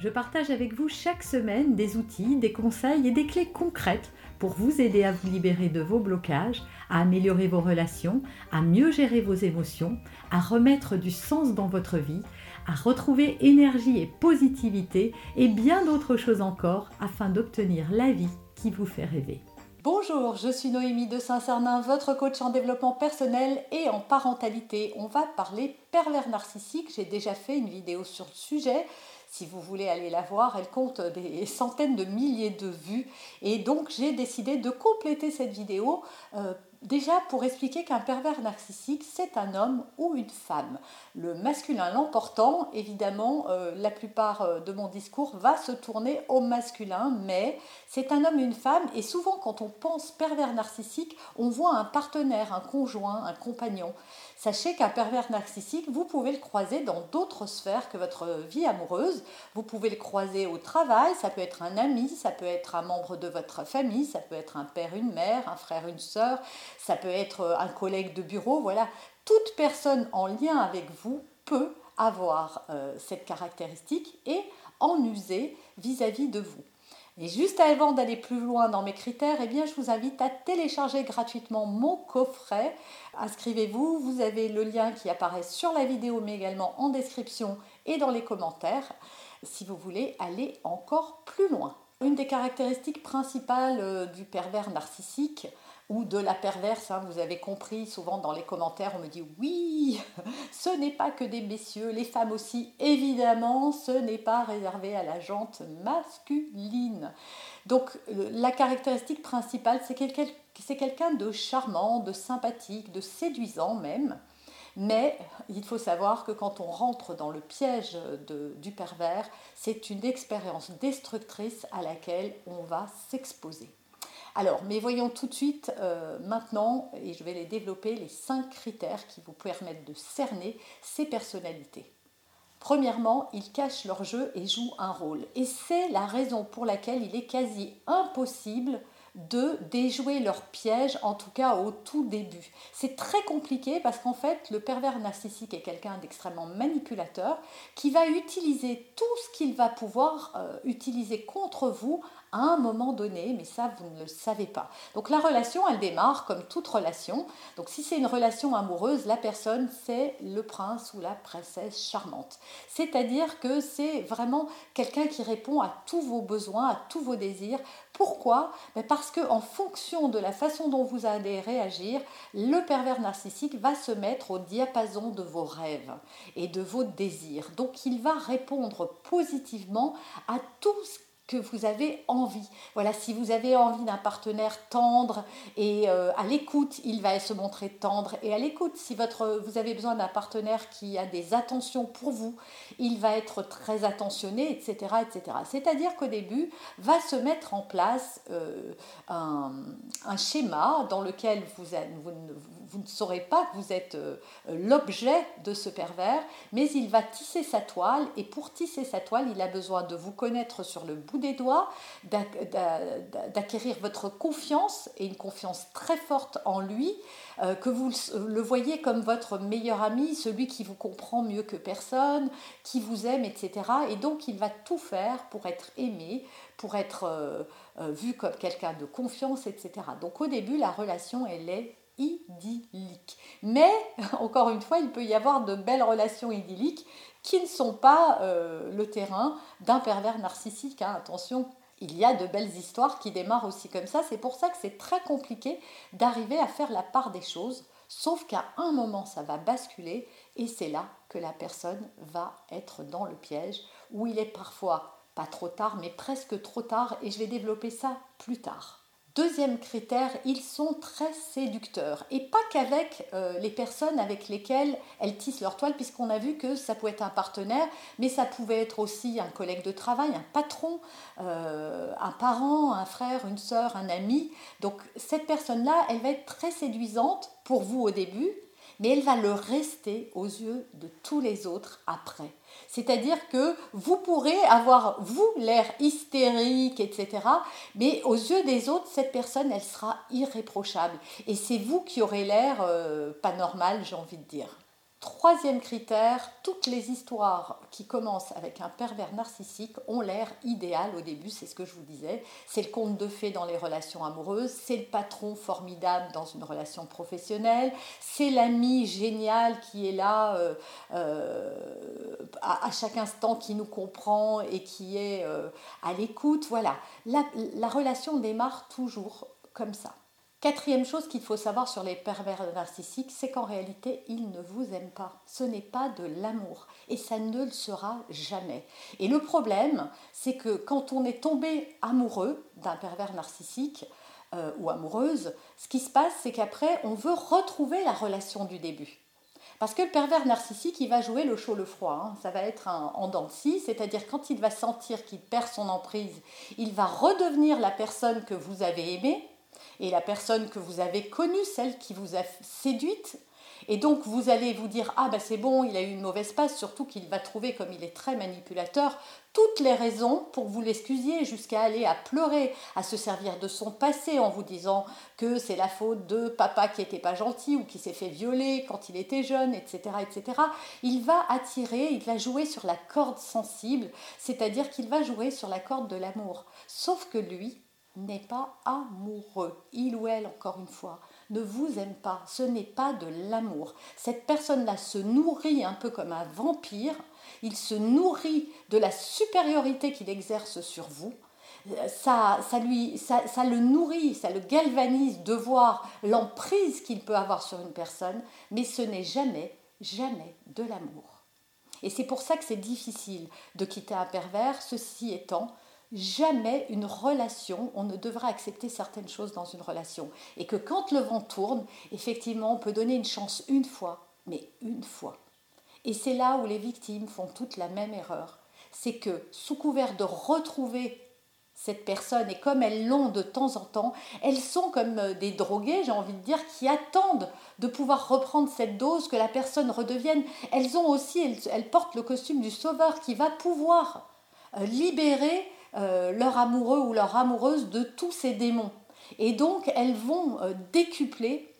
Je partage avec vous chaque semaine des outils, des conseils et des clés concrètes pour vous aider à vous libérer de vos blocages, à améliorer vos relations, à mieux gérer vos émotions, à remettre du sens dans votre vie, à retrouver énergie et positivité et bien d'autres choses encore afin d'obtenir la vie qui vous fait rêver. Bonjour, je suis Noémie de Saint-Cernin, votre coach en développement personnel et en parentalité. On va parler pervers narcissique. J'ai déjà fait une vidéo sur le sujet. Si vous voulez aller la voir, elle compte des centaines de milliers de vues. Et donc j'ai décidé de compléter cette vidéo euh, Déjà, pour expliquer qu'un pervers narcissique, c'est un homme ou une femme. Le masculin l'emportant, évidemment, euh, la plupart euh, de mon discours va se tourner au masculin, mais c'est un homme ou une femme, et souvent quand on pense pervers narcissique, on voit un partenaire, un conjoint, un compagnon. Sachez qu'un pervers narcissique, vous pouvez le croiser dans d'autres sphères que votre vie amoureuse. Vous pouvez le croiser au travail, ça peut être un ami, ça peut être un membre de votre famille, ça peut être un père, une mère, un frère, une sœur, ça peut être un collègue de bureau. Voilà, toute personne en lien avec vous peut avoir euh, cette caractéristique et en user vis-à-vis -vis de vous. Et juste avant d'aller plus loin dans mes critères, eh bien, je vous invite à télécharger gratuitement mon coffret. Inscrivez-vous, vous avez le lien qui apparaît sur la vidéo, mais également en description et dans les commentaires, si vous voulez aller encore plus loin. Une des caractéristiques principales euh, du pervers narcissique, ou de la perverse. Hein, vous avez compris, souvent dans les commentaires, on me dit oui, ce n'est pas que des messieurs, les femmes aussi, évidemment, ce n'est pas réservé à la jante masculine. Donc la caractéristique principale, c'est quelqu'un de charmant, de sympathique, de séduisant même. Mais il faut savoir que quand on rentre dans le piège du pervers, c'est une expérience destructrice à laquelle on va s'exposer. Alors, mais voyons tout de suite euh, maintenant, et je vais les développer, les cinq critères qui vous permettent de cerner ces personnalités. Premièrement, ils cachent leur jeu et jouent un rôle. Et c'est la raison pour laquelle il est quasi impossible de déjouer leur piège, en tout cas au tout début. C'est très compliqué parce qu'en fait, le pervers narcissique est quelqu'un d'extrêmement manipulateur qui va utiliser tout ce qu'il va pouvoir euh, utiliser contre vous un moment donné, mais ça, vous ne le savez pas. Donc la relation, elle démarre comme toute relation. Donc si c'est une relation amoureuse, la personne, c'est le prince ou la princesse charmante. C'est-à-dire que c'est vraiment quelqu'un qui répond à tous vos besoins, à tous vos désirs. Pourquoi? Ben, Parce qu'en fonction de la façon dont vous allez réagir, le pervers narcissique va se mettre au diapason de vos rêves et de vos désirs. Donc il va répondre positivement à tout ce que vous avez envie. Voilà, si vous avez envie d'un partenaire tendre et euh, à l'écoute, il va se montrer tendre et à l'écoute. Si votre, vous avez besoin d'un partenaire qui a des attentions pour vous, il va être très attentionné, etc. etc. C'est-à-dire qu'au début, va se mettre en place euh, un, schéma dans lequel vous, vous, ne saurez pas que vous êtes euh, l'objet de ce pervers, mais il va tisser sa toile et pour tisser sa toile, il a besoin de vous connaître sur le bout des doigts, d'acquérir votre confiance et une confiance très forte en lui, euh, que vous le voyez comme votre meilleur ami, celui qui vous comprend mieux que personne, qui vous aime, etc. Et donc il va tout faire pour être aimé, pour être euh, euh, vu comme quelqu'un de confiance, etc. Donc au début, la relation, elle est idyllique. Mais, encore une fois, il peut y avoir de belles relations idylliques qui ne sont pas euh, le terrain d'un pervers narcissique. Hein. Attention, il y a de belles histoires qui démarrent aussi comme ça. C'est pour ça que c'est très compliqué d'arriver à faire la part des choses. Sauf qu'à un moment, ça va basculer et c'est là que la personne va être dans le piège, où il est parfois pas trop tard, mais presque trop tard, et je vais développer ça plus tard. Deuxième critère, ils sont très séducteurs. Et pas qu'avec euh, les personnes avec lesquelles elles tissent leur toile, puisqu'on a vu que ça pouvait être un partenaire, mais ça pouvait être aussi un collègue de travail, un patron, euh, un parent, un frère, une sœur, un ami. Donc cette personne-là, elle va être très séduisante pour vous au début, mais elle va le rester aux yeux de tous les autres après. C'est-à-dire que vous pourrez avoir, vous, l'air hystérique, etc. Mais aux yeux des autres, cette personne, elle sera irréprochable. Et c'est vous qui aurez l'air euh, pas normal, j'ai envie de dire. Troisième critère, toutes les histoires qui commencent avec un pervers narcissique ont l'air idéales au début, c'est ce que je vous disais. C'est le conte de fées dans les relations amoureuses, c'est le patron formidable dans une relation professionnelle, c'est l'ami génial qui est là euh, euh, à, chaque instant, qui nous comprend et qui est euh, à l'écoute. Voilà, la relation démarre toujours comme ça. Quatrième chose qu'il faut savoir sur les pervers narcissiques, c'est qu'en réalité, ils ne vous aiment pas. Ce n'est pas de l'amour et ça ne le sera jamais. Et le problème, c'est que quand on est tombé amoureux d'un pervers narcissique euh, ou amoureuse, ce qui se passe, c'est qu'après, on veut retrouver la relation du début. Parce que le pervers narcissique, il va jouer le chaud, le froid. Hein. Ça va être un en dents c'est-à-dire quand il va sentir qu'il perd son emprise, il va redevenir la personne que vous avez aimée, et la personne que vous avez connue, celle qui vous a séduite. Et donc vous allez vous dire ah ben c'est bon, il a eu une mauvaise passe, surtout qu'il va trouver comme il est très manipulateur toutes les raisons pour vous l'excusier, jusqu'à aller à pleurer, à se servir de son passé en vous disant que c'est la faute de papa qui n'était pas gentil ou qui s'est fait violer quand il était jeune, etc., etc. Il va attirer, il va jouer sur la corde sensible, c'est-à-dire qu'il va jouer sur la corde de l'amour. Sauf que lui, n'est pas amoureux. Il ou elle, encore une fois, ne vous aime pas. Ce n'est pas de l'amour. Cette personne-là se nourrit un peu comme un vampire. Il se nourrit de la supériorité qu'il exerce sur vous. Ça, ça, lui, ça, ça le nourrit, ça le galvanise de voir l'emprise qu'il peut avoir sur une personne, mais ce n'est jamais, jamais de l'amour. Et c'est pour ça que c'est difficile de quitter un pervers, ceci étant, jamais une relation, on ne devra accepter certaines choses dans une relation. Et que quand le vent tourne, effectivement, on peut donner une chance une fois, mais une fois. Et c'est là où les victimes font toute la même erreur. C'est que sous couvert de retrouver cette personne, et comme elles l'ont de temps en temps, elles sont comme euh, des drogués, j'ai envie de dire, qui attendent de pouvoir reprendre cette dose, que la personne redevienne. Elles ont aussi, elles, elles portent le costume du sauveur qui va pouvoir euh, libérer euh, leur amoureux ou leur amoureuse de tous ces démons. Et donc, elles vont euh, décupler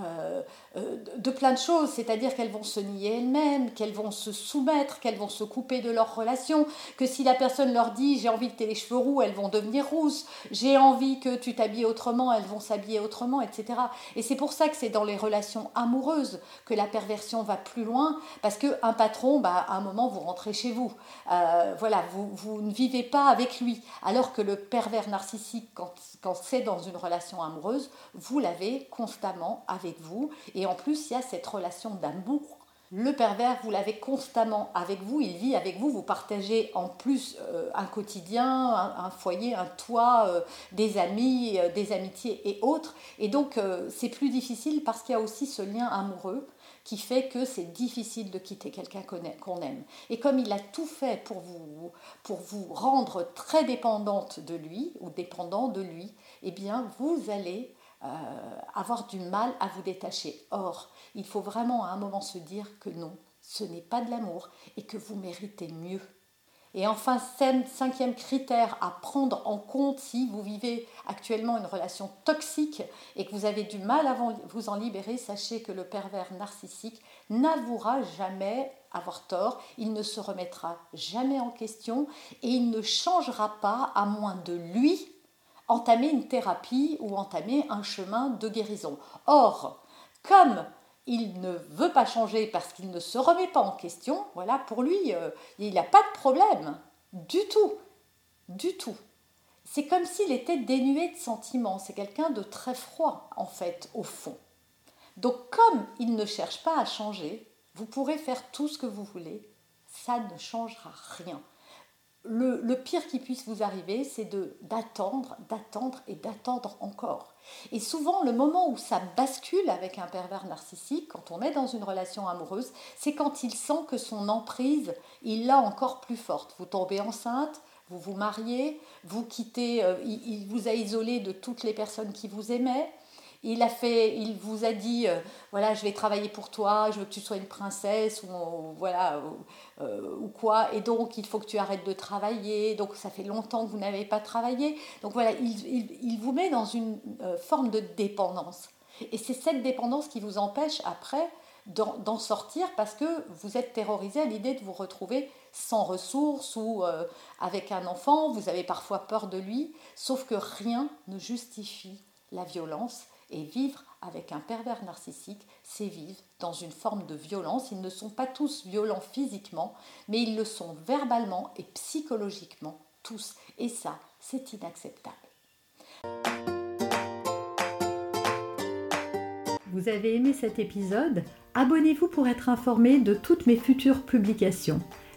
euh, euh, de plein de choses, c'est-à-dire qu'elles vont se nier elles-mêmes, qu'elles vont se soumettre, qu'elles vont se couper de leur relation, que si la personne leur dit j'ai envie que tu aies les cheveux roux, elles vont devenir rousses, j'ai envie que tu t'habilles autrement, elles vont s'habiller autrement, etc. Et c'est pour ça que c'est dans les relations amoureuses que la perversion va plus loin, parce qu'un patron, bah, à un moment, vous rentrez chez vous. Euh, voilà, vous, vous, ne vivez pas avec lui, alors que le pervers narcissique, quand, quand c'est dans une relation amoureuse, vous l'avez constamment avec avec vous. Et en plus, il y a cette relation d'amour. Le pervers, vous l'avez constamment avec vous, il vit avec vous, vous partagez en plus euh, un quotidien, un, foyer, un toit, euh, des amis, euh, des amitiés et autres. Et donc c'est plus difficile parce qu'il y a aussi ce lien amoureux qui fait que c'est difficile de quitter quelqu'un qu'on aime. Et comme il a tout fait pour vous, pour vous rendre très dépendante de lui ou dépendant de lui, eh bien vous allez euh, avoir du mal à vous détacher. Or, il faut vraiment à un moment se dire que non, ce n'est pas de l'amour et que vous méritez mieux. Et enfin, cinquième critère à prendre en compte si vous vivez actuellement une relation toxique et que vous avez du mal à vous en libérer, sachez que le pervers narcissique n'avouera jamais avoir tort, il ne se remettra jamais en question et il ne changera pas à moins de lui entamer une thérapie ou entamer un chemin de guérison. Or, comme il ne veut pas changer parce qu'il ne se remet pas en question, voilà, pour lui, euh, il n'a pas de problème, du tout, du tout. C'est comme s'il était dénué de sentiments, c'est quelqu'un de très froid, en fait, au fond. Donc, comme il ne cherche pas à changer, vous pourrez faire tout ce que vous voulez, ça ne changera rien. Le, pire qui puisse vous arriver, c'est d'attendre, d'attendre et d'attendre encore. Et souvent, le moment où ça bascule avec un pervers narcissique, quand on est dans une relation amoureuse, c'est quand il sent que son emprise, il l'a encore plus forte. Vous tombez enceinte, vous vous mariez, vous quittez, euh, il, vous a isolé de toutes les personnes qui vous aimaient, il a fait, il vous a dit, euh, voilà, je vais travailler pour toi, je veux que tu sois une princesse ou voilà euh, ou quoi, et donc il faut que tu arrêtes de travailler. Donc ça fait longtemps que vous n'avez pas travaillé. Donc voilà, il, vous met dans une euh, forme de dépendance. Et c'est cette dépendance qui vous empêche après d'en sortir parce que vous êtes terrorisé à l'idée de vous retrouver sans ressources ou avec un enfant, vous avez parfois peur de lui, sauf que rien ne justifie la violence et vivre avec un pervers narcissique, c'est vivre dans une forme de violence. Ils ne sont pas tous violents physiquement, mais ils le sont verbalement et psychologiquement tous. Et ça, c'est inacceptable. Vous avez aimé cet épisode? Abonnez-vous pour être informé de toutes mes futures publications.